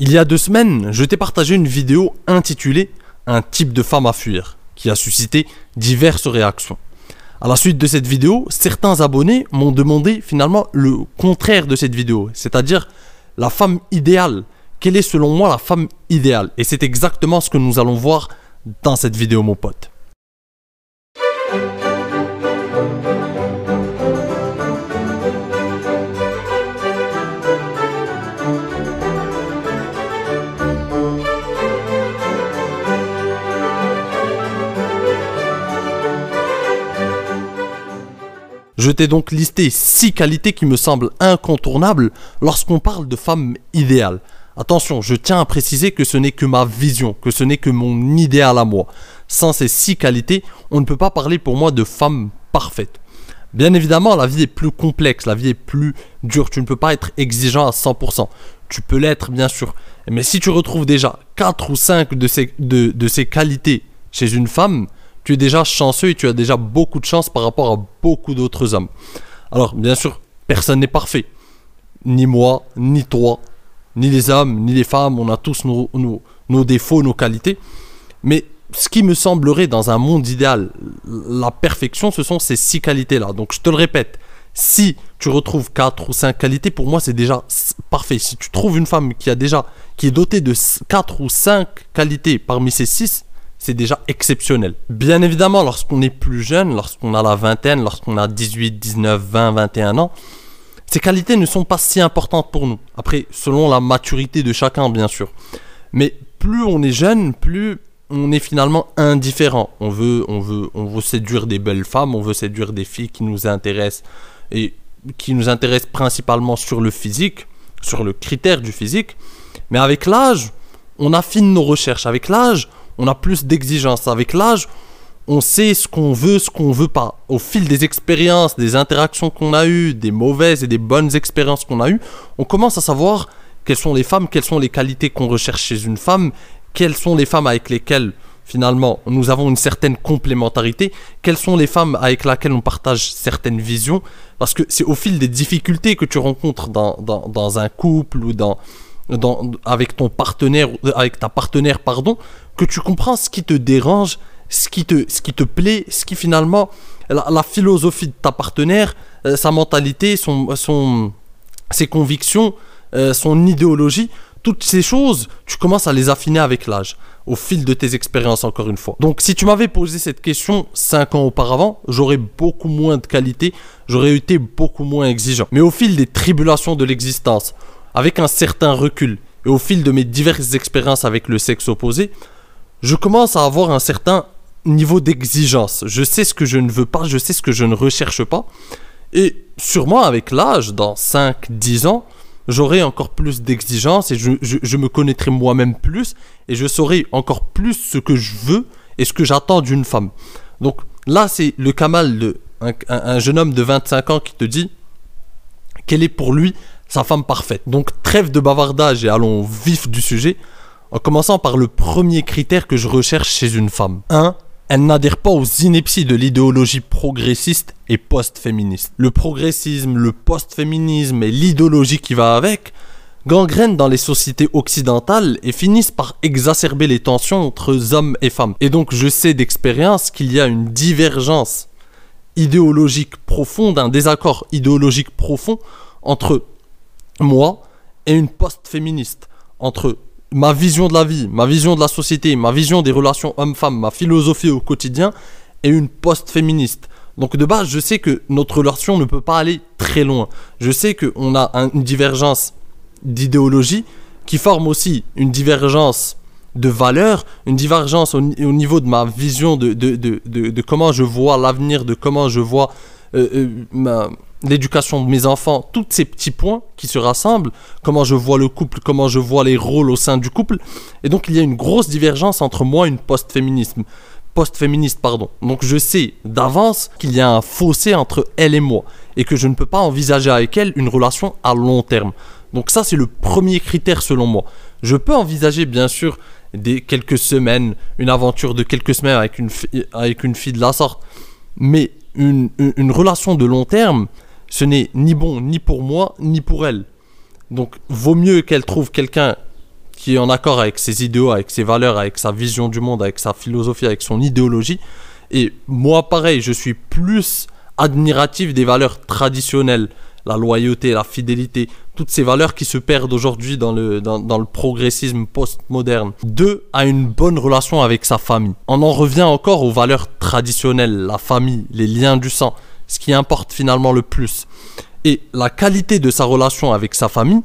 Il y a deux semaines, je t'ai partagé une vidéo intitulée Un type de femme à fuir, qui a suscité diverses réactions. À la suite de cette vidéo, certains abonnés m'ont demandé finalement le contraire de cette vidéo, c'est-à-dire la femme idéale. Quelle est selon moi la femme idéale? Et c'est exactement ce que nous allons voir dans cette vidéo mon pote. Je t'ai donc listé 6 qualités qui me semblent incontournables lorsqu'on parle de femme idéale. Attention, je tiens à préciser que ce n'est que ma vision, que ce n'est que mon idéal à moi. Sans ces 6 qualités, on ne peut pas parler pour moi de femme parfaite. Bien évidemment, la vie est plus complexe, la vie est plus dure. Tu ne peux pas être exigeant à 100%. Tu peux l'être, bien sûr. Mais si tu retrouves déjà 4 ou 5 de ces, de, de ces qualités chez une femme, tu es déjà chanceux et tu as déjà beaucoup de chance par rapport à beaucoup d'autres hommes. Alors, bien sûr, personne n'est parfait. Ni moi, ni toi, ni les hommes, ni les femmes. On a tous nos, défauts, nos qualités. Mais ce qui me semblerait dans un monde idéal, la perfection, ce sont ces six qualités-là. Donc, je te le répète. Si tu retrouves quatre ou cinq qualités, pour moi, c'est déjà parfait. Si tu trouves une femme qui a déjà, qui est dotée de quatre ou cinq qualités parmi ces six, c'est déjà exceptionnel. Bien évidemment, lorsqu'on est plus jeune, lorsqu'on a la vingtaine, lorsqu'on a 18, 19, 20, 21 ans, ces qualités ne sont pas si importantes pour nous. Après, selon la maturité de chacun, bien sûr. Mais plus on est jeune, plus on est finalement indifférent. On veut, on veut, on veut séduire des belles femmes, on veut séduire des filles qui nous intéressent et qui nous intéressent principalement sur le physique, sur le critère du physique. Mais avec l'âge, on affine nos recherches. Avec l'âge, on a plus d'exigences. Avec l'âge, on sait ce qu'on veut, ce qu'on veut pas. Au fil des expériences, des interactions qu'on a eues, des mauvaises et des bonnes expériences qu'on a eues, on commence à savoir quelles sont les femmes, quelles sont les qualités qu'on recherche chez une femme, quelles sont les femmes avec lesquelles finalement nous avons une certaine complémentarité, quelles sont les femmes avec lesquelles on partage certaines visions, parce que c'est au fil des difficultés que tu rencontres dans, dans un couple ou dans, avec ton partenaire, avec ta partenaire, pardon, que tu comprends ce qui te dérange, ce qui te, ce qui te plaît, ce qui finalement, la, philosophie de ta partenaire, euh, sa mentalité, son, son, ses convictions, euh, son idéologie, toutes ces choses, tu commences à les affiner avec l'âge, au fil de tes expériences encore une fois. Donc si tu m'avais posé cette question 5 ans auparavant, j'aurais beaucoup moins de qualité, j'aurais été beaucoup moins exigeant. Mais au fil des tribulations de l'existence, avec un certain recul et au fil de mes diverses expériences avec le sexe opposé, je commence à avoir un certain niveau d'exigence. Je sais ce que je ne veux pas, je sais ce que je ne recherche pas. Et sûrement avec l'âge, dans 5-10 ans, j'aurai encore plus d'exigence et je, me connaîtrai moi-même plus et je saurai encore plus ce que je veux et ce que j'attends d'une femme. Donc là, c'est le Kamal, de, un jeune homme de 25 ans qui te dit quelle est pour lui sa femme parfaite. Donc trêve de bavardage et allons vif du sujet, en commençant par le premier critère que je recherche chez une femme. 1. Elle n'adhère pas aux inepties de l'idéologie progressiste et post-féministe. Le progressisme, le post-féminisme et l'idéologie qui va avec gangrènent dans les sociétés occidentales et finissent par exacerber les tensions entre hommes et femmes. Et donc je sais d'expérience qu'il y a une divergence idéologique profonde, un désaccord idéologique profond entre moi et une post-féministe entre ma vision de la vie, ma vision de la société, ma vision des relations hommes-femmes, ma philosophie au quotidien et une post-féministe. Donc de base, je sais que notre relation ne peut pas aller très loin. Je sais qu'on a une divergence d'idéologie qui forme aussi une divergence de valeurs, une divergence au, niveau de ma vision de, de, de, de comment je vois l'avenir, de comment je vois ma, l'éducation de mes enfants, tous ces petits points qui se rassemblent, comment je vois le couple, comment je vois les rôles au sein du couple. Et donc il y a une grosse divergence entre moi et une post-féminisme. Post-féministe, pardon. Donc je sais d'avance qu'il y a un fossé entre elle et moi et que je ne peux pas envisager avec elle une relation à long terme. Donc ça c'est le premier critère selon moi. Je peux envisager bien sûr des quelques semaines, une aventure de quelques semaines avec une, avec une fille de la sorte, mais une, relation de long terme, ce n'est ni bon ni pour moi ni pour elle. Donc vaut mieux qu'elle trouve quelqu'un qui est en accord avec ses idéaux, avec ses valeurs, avec sa vision du monde, avec sa philosophie, avec son idéologie. Et moi, pareil, je suis plus admiratif des valeurs traditionnelles, la loyauté, la fidélité, toutes ces valeurs qui se perdent aujourd'hui dans le, dans, le progressisme postmoderne. Deux, a une bonne relation avec sa famille. On en revient encore aux valeurs traditionnelles, la famille, les liens du sang, ce qui importe finalement le plus. Et la qualité de sa relation avec sa famille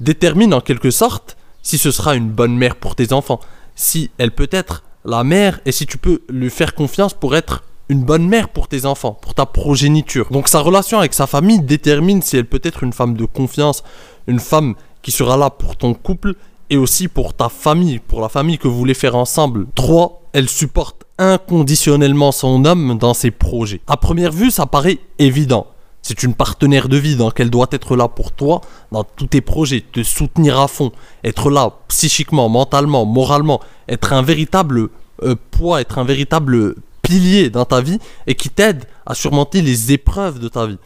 détermine en quelque sorte si ce sera une bonne mère pour tes enfants, si elle peut être la mère et si tu peux lui faire confiance pour être une bonne mère pour tes enfants, pour ta progéniture. Donc sa relation avec sa famille détermine si elle peut être une femme de confiance, une femme qui sera là pour ton couple et aussi pour ta famille, pour la famille que vous voulez faire ensemble. 3. Elle supporte inconditionnellement son homme dans ses projets. À première vue, ça paraît évident. C'est une partenaire de vie, donc elle doit être là pour toi dans tous tes projets, te soutenir à fond, être là psychiquement, mentalement, moralement, être un véritable euh, poids, être un véritable pilier dans ta vie et qui t'aide à surmonter les épreuves de ta vie.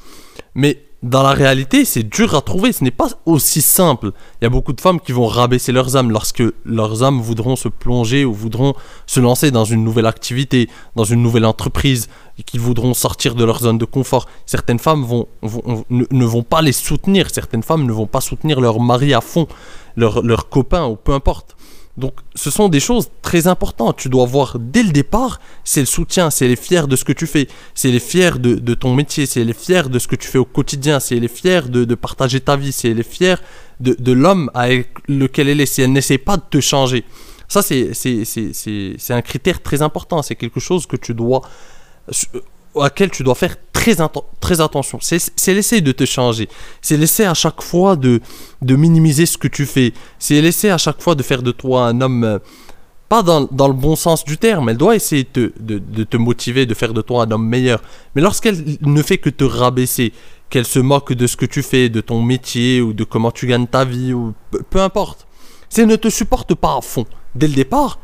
Mais dans la réalité, c'est dur à trouver, ce n'est pas aussi simple. Il y a beaucoup de femmes qui vont rabaisser leurs âmes lorsque leurs âmes voudront se plonger ou voudront se lancer dans une nouvelle activité, dans une nouvelle entreprise, et qu'ils voudront sortir de leur zone de confort. Certaines femmes vont, ne, vont pas les soutenir, certaines femmes ne vont pas soutenir leur mari à fond, leur, leur copain ou peu importe. Donc ce sont des choses très importantes. Tu dois voir dès le départ, c'est le soutien, c'est les fiers de ce que tu fais, c'est les fiers de, ton métier, c'est les fiers de ce que tu fais au quotidien, c'est les fiers de, partager ta vie, c'est les fiers de, l'homme avec lequel elle est, si elle n'essaie pas de te changer. Ça, c'est un critère très important, c'est quelque chose que tu dois auquel tu dois faire très, très attention. C'est laisser de te changer. C'est laisser à chaque fois de, de minimiser ce que tu fais. C'est laisser à chaque fois de faire de toi un homme, euh, pas dans, dans, le bon sens du terme. Elle doit essayer de, de, de, te motiver, de faire de toi un homme meilleur. Mais lorsqu'elle ne fait que te rabaisser, qu'elle se moque de ce que tu fais, de ton métier ou de comment tu gagnes ta vie, ou peu importe, si elle ne te supporte pas à fond dès le départ,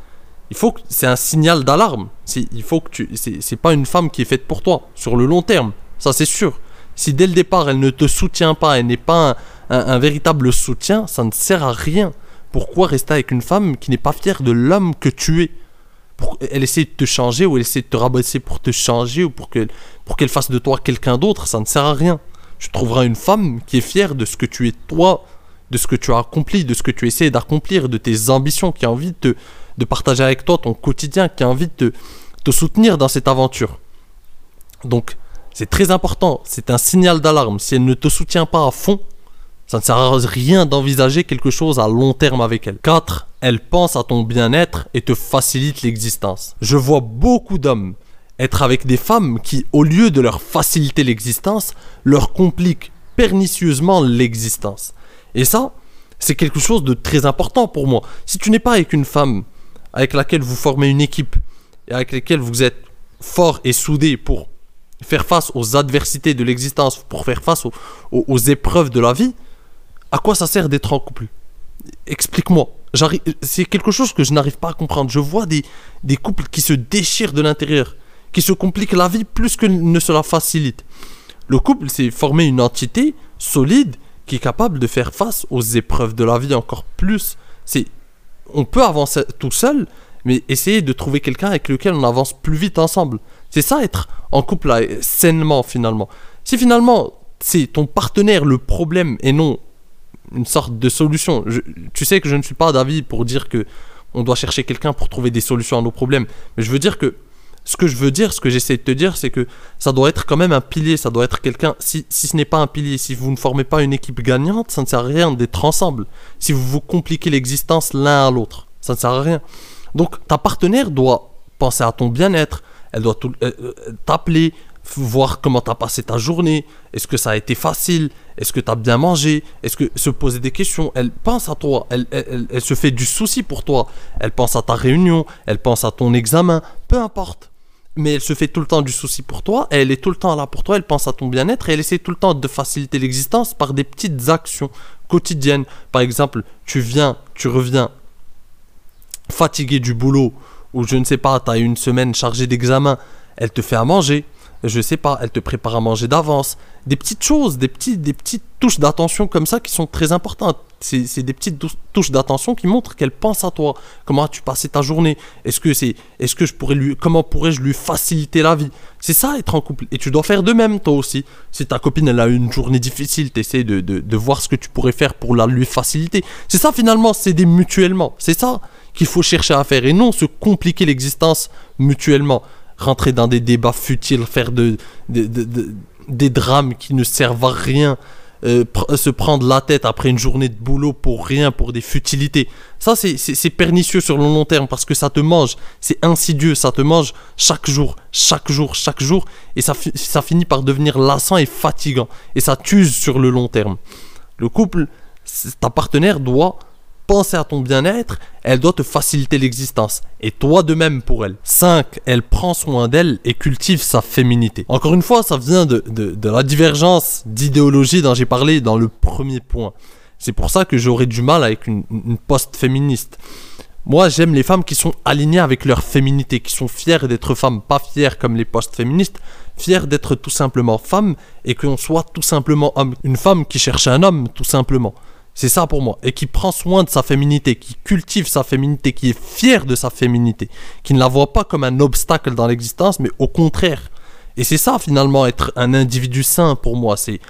il faut que c'est un signal d'alarme. Il faut que tu, c'est pas une femme qui est faite pour toi sur le long terme. Ça c'est sûr. Si dès le départ elle ne te soutient pas, elle n'est pas un, véritable soutien, ça ne sert à rien. Pourquoi rester avec une femme qui n'est pas fière de l'homme que tu es? Pour, Elle essaie de te changer ou elle essaie de te rabaisser pour te changer ou pour qu'elle pour qu'elle fasse de toi quelqu'un d'autre, ça ne sert à rien. Tu trouveras une femme qui est fière de ce que tu es toi, de ce que tu as accompli, de ce que tu essaies d'accomplir, de tes ambitions, qui a envie de te de partager avec toi ton quotidien, qui a envie de soutenir dans cette aventure. Donc, c'est très important, c'est un signal d'alarme. Si elle ne te soutient pas à fond, ça ne sert à rien d'envisager quelque chose à long terme avec elle. 4. Elle pense à ton bien-être et te facilite l'existence. Je vois beaucoup d'hommes être avec des femmes qui, au lieu de leur faciliter l'existence, leur compliquent pernicieusement l'existence. Et ça, c'est quelque chose de très important pour moi. Si tu n'es pas avec une femme avec laquelle vous formez une équipe et avec laquelle vous êtes fort et soudé pour faire face aux adversités de l'existence, pour faire face aux, épreuves de la vie, à quoi ça sert d'être en couple? Explique-moi. C'est quelque chose que je n'arrive pas à comprendre. Je vois des, couples qui se déchirent de l'intérieur, qui se compliquent la vie plus que ne se la facilitent. Le couple, c'est former une entité solide qui est capable de faire face aux épreuves de la vie encore plus. C'est on peut avancer tout seul, mais essayer de trouver quelqu'un avec lequel on avance plus vite ensemble. C'est ça être en couple là, sainement finalement. Si finalement c'est ton partenaire le problème et non une sorte de solution. tu sais que je ne suis pas d'avis pour dire que on doit chercher quelqu'un pour trouver des solutions à nos problèmes, mais je veux dire que ce que je veux dire, ce que j'essaie de te dire, c'est que ça doit être quand même un pilier, ça doit être quelqu'un. Si, si ce n'est pas un pilier, si vous ne formez pas une équipe gagnante, ça ne sert à rien d'être ensemble. Si vous vous compliquez l'existence l'un à l'autre, ça ne sert à rien. Donc ta partenaire doit penser à ton bien-être, elle doit euh, euh, t'appeler, voir comment tu as passé ta journée, est-ce que ça a été facile, est-ce que tu as bien mangé, est-ce que se poser des questions, elle pense à toi, elle, elle, se fait du souci pour toi, elle pense à ta réunion, elle pense à ton examen, peu importe. Mais elle se fait tout le temps du souci pour toi, elle est tout le temps là pour toi, elle pense à ton bien-être et elle essaie tout le temps de faciliter l'existence par des petites actions quotidiennes. Par exemple, tu viens, tu reviens fatigué du boulot ou je ne sais pas, tu as une semaine chargée d'examen, elle te fait à manger, je sais pas, elle te prépare à manger d'avance, des petites choses, des, petits, des petites touches d'attention comme ça qui sont très importantes. c'est des petites touches d'attention qui montrent qu'elle pense à toi. Comment as-tu passé ta journée? Est-ce que c'est, est-ce que je pourrais lui, comment pourrais-je lui faciliter la vie? C'est ça être en couple. Et tu dois faire de même toi aussi. Si ta copine elle a une journée difficile, t'essaies de, de, de voir ce que tu pourrais faire pour la lui faciliter. C'est ça finalement, s'aider mutuellement. C'est ça qu'il faut chercher à faire et non se compliquer l'existence mutuellement. Rentrer dans des débats futiles, faire de, des drames qui ne servent à rien. Euh, se prendre la tête après une journée de boulot pour rien, pour des futilités. Ça, c'est pernicieux sur le long terme parce que ça te mange. C'est insidieux, ça te mange chaque jour, chaque jour, chaque jour. Et ça, ça finit par devenir lassant et fatigant. Et ça t'use sur le long terme. Le couple, ta partenaire doit penser à ton bien-être, elle doit te faciliter l'existence. Et toi de même pour elle. 5. Elle prend soin d'elle et cultive sa féminité. Encore une fois, ça vient de, la divergence d'idéologie dont j'ai parlé dans le premier point. C'est pour ça que j'aurais du mal avec une, une post-féministe. Moi, j'aime les femmes qui sont alignées avec leur féminité, qui sont fières d'être femmes, pas fières comme les post-féministes, fières d'être tout simplement femmes et qu'on soit tout simplement homme. Une femme qui cherche un homme, tout simplement. C'est ça pour moi. Et qui prend soin de sa féminité, qui cultive sa féminité, qui est fier de sa féminité, qui ne la voit pas comme un obstacle dans l'existence, mais au contraire. Et c'est ça finalement être un individu sain pour moi. C'est,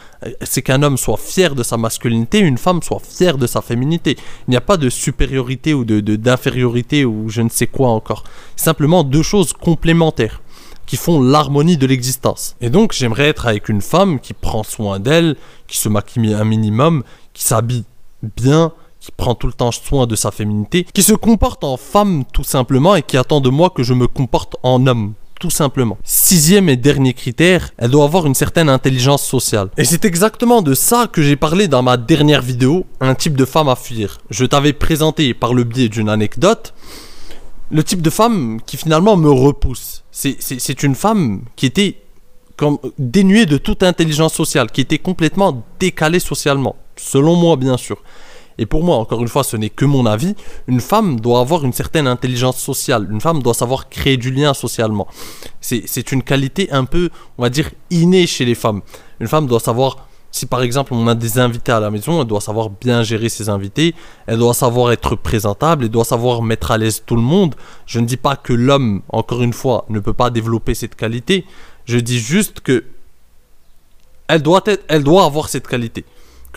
qu'un homme soit fier de sa masculinité, une femme soit fière de sa féminité. Il n'y a pas de supériorité ou de, d'infériorité ou je ne sais quoi encore. Simplement deux choses complémentaires qui font l'harmonie de l'existence. Et donc j'aimerais être avec une femme qui prend soin d'elle, qui se maquille un minimum, qui s'habille bien, qui prend tout le temps soin de sa féminité, qui se comporte en femme tout simplement et qui attend de moi que je me comporte en homme. Tout simplement. Sixième et dernier critère, elle doit avoir une certaine intelligence sociale. Et c'est exactement de ça que j'ai parlé dans ma dernière vidéo, un type de femme à fuir. Je t'avais présenté par le biais d'une anecdote le type de femme qui finalement me repousse. C'est une femme qui était comme dénuée de toute intelligence sociale, qui était complètement décalée socialement selon moi bien sûr. Et pour moi, encore une fois, ce n'est que mon avis, une femme doit avoir une certaine intelligence sociale, une femme doit savoir créer du lien socialement. C'est une qualité un peu, on va dire, innée chez les femmes. Une femme doit savoir, si par exemple on a des invités à la maison, elle doit savoir bien gérer ses invités, elle doit savoir être présentable, elle doit savoir mettre à l'aise tout le monde. Je ne dis pas que l'homme, encore une fois, ne peut pas développer cette qualité, je dis juste que elle doit, être, elle doit avoir cette qualité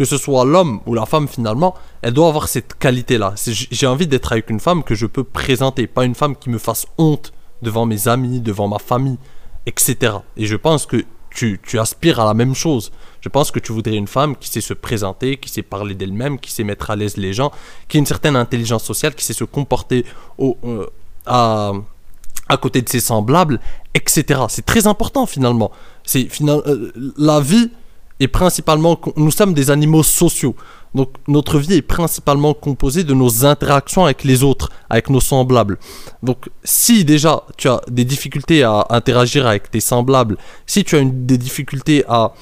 que ce soit l'homme ou la femme finalement, elle doit avoir cette qualité-là. J'ai envie d'être avec une femme que je peux présenter, pas une femme qui me fasse honte devant mes amis, devant ma famille, etc. Et je pense que tu, aspires à la même chose. Je pense que tu voudrais une femme qui sait se présenter, qui sait parler d'elle-même, qui sait mettre à l'aise les gens, qui a une certaine intelligence sociale, qui sait se comporter euh, à, côté de ses semblables, etc. C'est très important finalement. Euh, la vie est principalement, nous sommes des animaux sociaux. Donc notre vie est principalement composée de nos interactions avec les autres, avec nos semblables. Donc si déjà tu as des difficultés à interagir avec tes semblables, si tu as une, des difficultés à,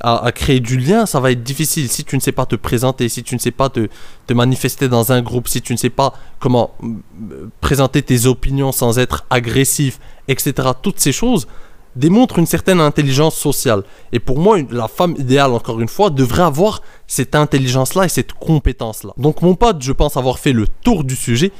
à, créer du lien, ça va être difficile. Si tu ne sais pas te présenter, si tu ne sais pas te, te manifester dans un groupe, si tu ne sais pas comment euh, présenter tes opinions sans être agressif, etc. Toutes ces choses, démontre une certaine intelligence sociale. Et pour moi, la femme idéale, encore une fois, devrait avoir cette intelligence-là et cette compétence-là. Donc mon pote, je pense avoir fait le tour du sujet.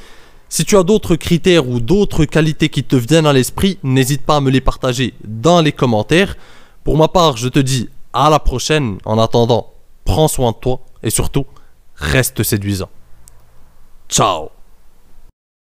Si tu as d'autres critères ou d'autres qualités qui te viennent à l'esprit, n'hésite pas à me les partager dans les commentaires. Pour ma part, je te dis à la prochaine. En attendant, prends soin de toi et surtout, reste séduisant. Ciao